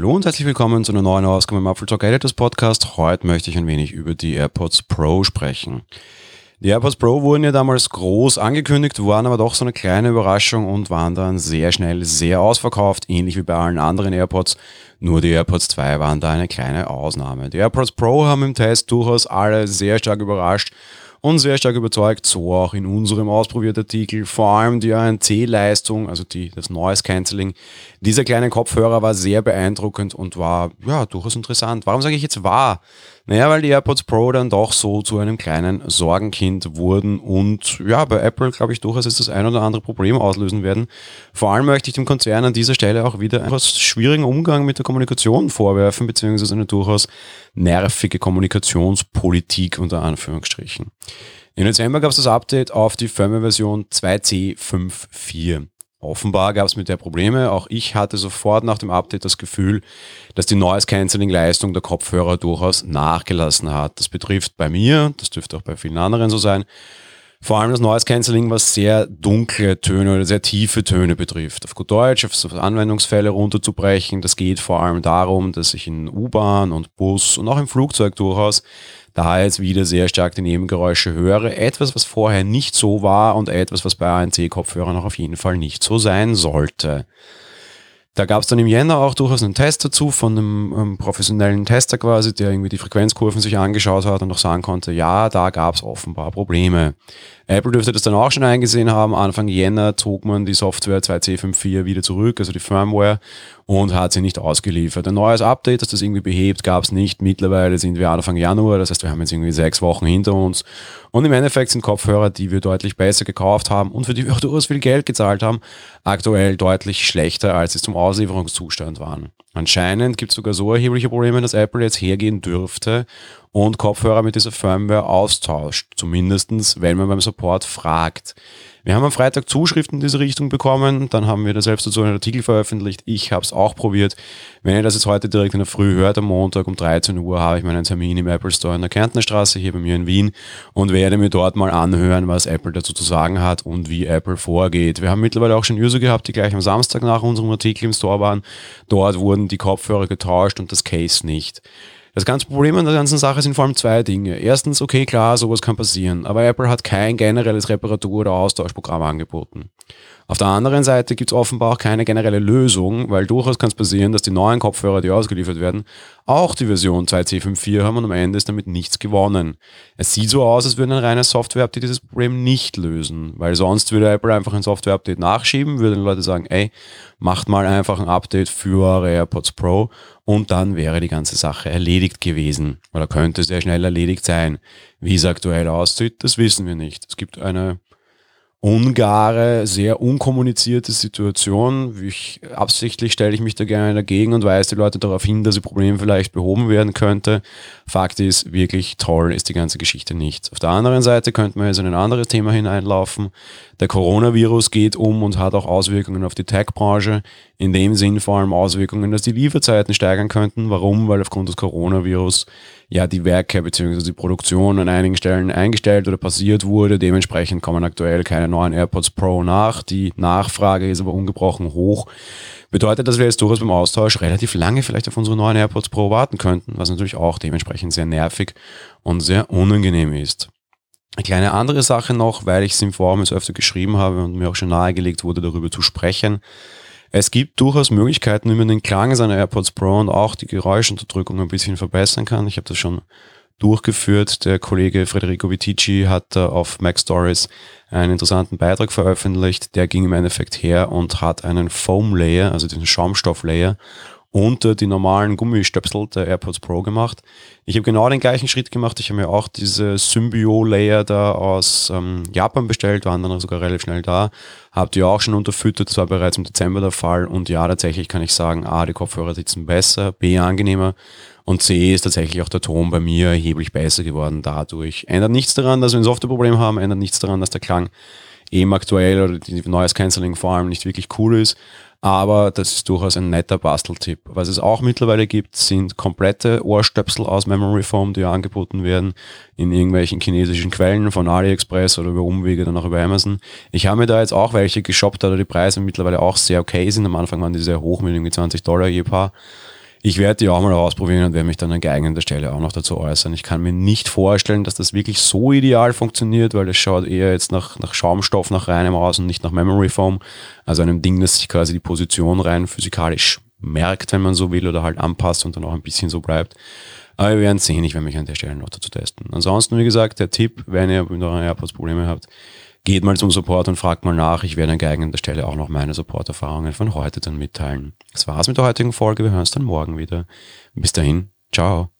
hallo und herzlich willkommen zu einer neuen Ausgabe im Apple Talk Editors Podcast. Heute möchte ich ein wenig über die AirPods Pro sprechen. Die AirPods Pro wurden ja damals groß angekündigt, waren aber doch so eine kleine Überraschung und waren dann sehr schnell sehr ausverkauft, ähnlich wie bei allen anderen AirPods. Nur die AirPods 2 waren da eine kleine Ausnahme. Die AirPods Pro haben im Test durchaus alle sehr stark überrascht und sehr stark überzeugt, so auch in unserem ausprobierten Artikel. Vor allem die ANC-Leistung, also die, das Noise Cancelling dieser kleinen Kopfhörer war sehr beeindruckend und war ja durchaus interessant. Warum sage ich jetzt war? Naja, weil die AirPods Pro dann doch so zu einem kleinen Sorgenkind wurden und ja, bei Apple glaube ich durchaus ist das ein oder andere Problem auslösen werden. Vor allem möchte ich dem Konzern an dieser Stelle auch wieder einen etwas schwierigen Umgang mit der Kommunikation vorwerfen, beziehungsweise eine durchaus nervige Kommunikationspolitik unter Anführungsstrichen. Im Dezember gab es das Update auf die Firmware-Version 2C54. Offenbar gab es mit der Probleme. Auch ich hatte sofort nach dem Update das Gefühl, dass die Noise Cancelling Leistung der Kopfhörer durchaus nachgelassen hat. Das betrifft bei mir, das dürfte auch bei vielen anderen so sein, vor allem das Noise Cancelling, was sehr dunkle Töne oder sehr tiefe Töne betrifft. Auf gut Deutsch, auf Anwendungsfälle runterzubrechen, das geht vor allem darum, dass ich in U-Bahn und Bus und auch im Flugzeug durchaus da jetzt wieder sehr stark die Nebengeräusche höre. Etwas, was vorher nicht so war und etwas, was bei ANC-Kopfhörern auch auf jeden Fall nicht so sein sollte. Da gab es dann im Jänner auch durchaus einen Test dazu von einem, einem, professionellen Tester quasi, der irgendwie die Frequenzkurven sich angeschaut hat und auch sagen konnte, ja, da gab es offenbar Probleme. Apple dürfte das dann auch schon eingesehen haben. Anfang Jänner zog man die Software 2C54 wieder zurück, also die Firmware, und hat sie nicht ausgeliefert. Ein neues Update, das das irgendwie behebt, gab es nicht. Mittlerweile sind wir Anfang Januar, das heißt, wir haben jetzt irgendwie sechs Wochen hinter uns. Und im Endeffekt sind Kopfhörer, die wir deutlich besser gekauft haben und für die wir auch durchaus viel Geld gezahlt haben, aktuell deutlich schlechter, als sie zum Auslieferungszustand waren. Anscheinend gibt es sogar so erhebliche Probleme, dass Apple jetzt hergehen dürfte und Kopfhörer mit dieser Firmware austauscht. Zumindestens, wenn man beim Support fragt. Wir haben am Freitag Zuschriften in diese Richtung bekommen, dann haben wir da selbst dazu einen Artikel veröffentlicht. Ich habe es auch probiert. Wenn ihr das jetzt heute direkt in der Früh hört, am Montag um 13 Uhr habe ich meinen Termin im Apple Store in der Kärntnerstraße hier bei mir in Wien und werde mir dort mal anhören, was Apple dazu zu sagen hat und wie Apple vorgeht. Wir haben mittlerweile auch schon User gehabt, die gleich am Samstag nach unserem Artikel im Store waren. Dort wurden die Kopfhörer getauscht und das Case nicht. Das ganze Problem an der ganzen Sache sind vor allem zwei Dinge. Erstens, okay, klar, sowas kann passieren, aber Apple hat kein generelles Reparatur- oder Austauschprogramm angeboten. Auf der anderen Seite gibt es offenbar auch keine generelle Lösung, weil durchaus kann es passieren, dass die neuen Kopfhörer, die ausgeliefert werden, auch die Version 2C54 haben und am Ende ist damit nichts gewonnen. Es sieht so aus, als würde ein reines Software-Update dieses Problem nicht lösen, weil sonst würde Apple einfach ein Software-Update nachschieben, würden Leute sagen, ey, macht mal einfach ein Update für eure AirPods Pro und dann wäre die ganze Sache erledigt gewesen oder könnte sehr schnell erledigt sein. Wie es aktuell aussieht, das wissen wir nicht. Es gibt eine ungare, sehr unkommunizierte Situation. Ich, absichtlich stelle ich mich da gerne dagegen und weise die Leute darauf hin, dass das Problem vielleicht behoben werden könnte. Fakt ist, wirklich toll ist die ganze Geschichte nicht. Auf der anderen Seite könnte man jetzt in ein anderes Thema hineinlaufen. Der Coronavirus geht um und hat auch Auswirkungen auf die Tech-Branche. In dem Sinn vor allem Auswirkungen, dass die Lieferzeiten steigern könnten. Warum? Weil aufgrund des Coronavirus ja die Werke bzw. die Produktion an einigen Stellen eingestellt oder passiert wurde. Dementsprechend kommen aktuell keine neuen AirPods Pro nach. Die Nachfrage ist aber ungebrochen hoch. Bedeutet, dass wir jetzt durchaus beim Austausch relativ lange vielleicht auf unsere neuen AirPods Pro warten könnten, was natürlich auch dementsprechend sehr nervig und sehr unangenehm ist. Eine kleine andere Sache noch, weil ich es im Forum jetzt öfter geschrieben habe und mir auch schon nahegelegt wurde, darüber zu sprechen. Es gibt durchaus Möglichkeiten, wie man den Klang seiner AirPods Pro und auch die Geräuschunterdrückung ein bisschen verbessern kann. Ich habe das schon durchgeführt. Der Kollege Federico Vitici hat auf Mac Stories einen interessanten Beitrag veröffentlicht. Der ging im Endeffekt her und hat einen Foam Layer, also diesen Schaumstoff Layer, unter die normalen Gummistöpsel der AirPods Pro gemacht. Ich habe genau den gleichen Schritt gemacht. Ich habe mir auch diese Symbio-Layer da aus ähm, Japan bestellt, waren dann sogar relativ schnell da. Habt ihr auch schon unterfüttert, das war bereits im Dezember der Fall. Und ja, tatsächlich kann ich sagen, A, die Kopfhörer sitzen besser, B, angenehmer. Und C ist tatsächlich auch der Ton bei mir erheblich besser geworden dadurch. Ändert nichts daran, dass wir ein Softwareproblem haben, ändert nichts daran, dass der Klang eben aktuell oder die Noise Cancelling vor allem nicht wirklich cool ist. Aber das ist durchaus ein netter Basteltipp. Was es auch mittlerweile gibt, sind komplette Ohrstöpsel aus Memory Foam, die angeboten werden in irgendwelchen chinesischen Quellen von AliExpress oder über Umwege dann auch über Amazon. Ich habe mir da jetzt auch welche geshoppt, da die Preise mittlerweile auch sehr okay sind. Am Anfang waren die sehr hoch mit irgendwie 20 Dollar je Paar. Ich werde die auch mal ausprobieren und werde mich dann an geeigneter Stelle auch noch dazu äußern. Ich kann mir nicht vorstellen, dass das wirklich so ideal funktioniert, weil es schaut eher jetzt nach, nach Schaumstoff, nach reinem aus und nicht nach Memory Foam. Also einem Ding, das sich quasi die Position rein physikalisch merkt, wenn man so will, oder halt anpasst und dann auch ein bisschen so bleibt. Aber wir werden sehen, ich werde mich an der Stelle noch dazu testen. Ansonsten, wie gesagt, der Tipp, wenn ihr mit euren AirPods Probleme habt, geht mal zum Support und fragt mal nach. Ich werde an geeigneter Stelle auch noch meine Support-Erfahrungen von heute dann mitteilen. Das war's mit der heutigen Folge. Wir hören uns dann morgen wieder. Bis dahin. Ciao.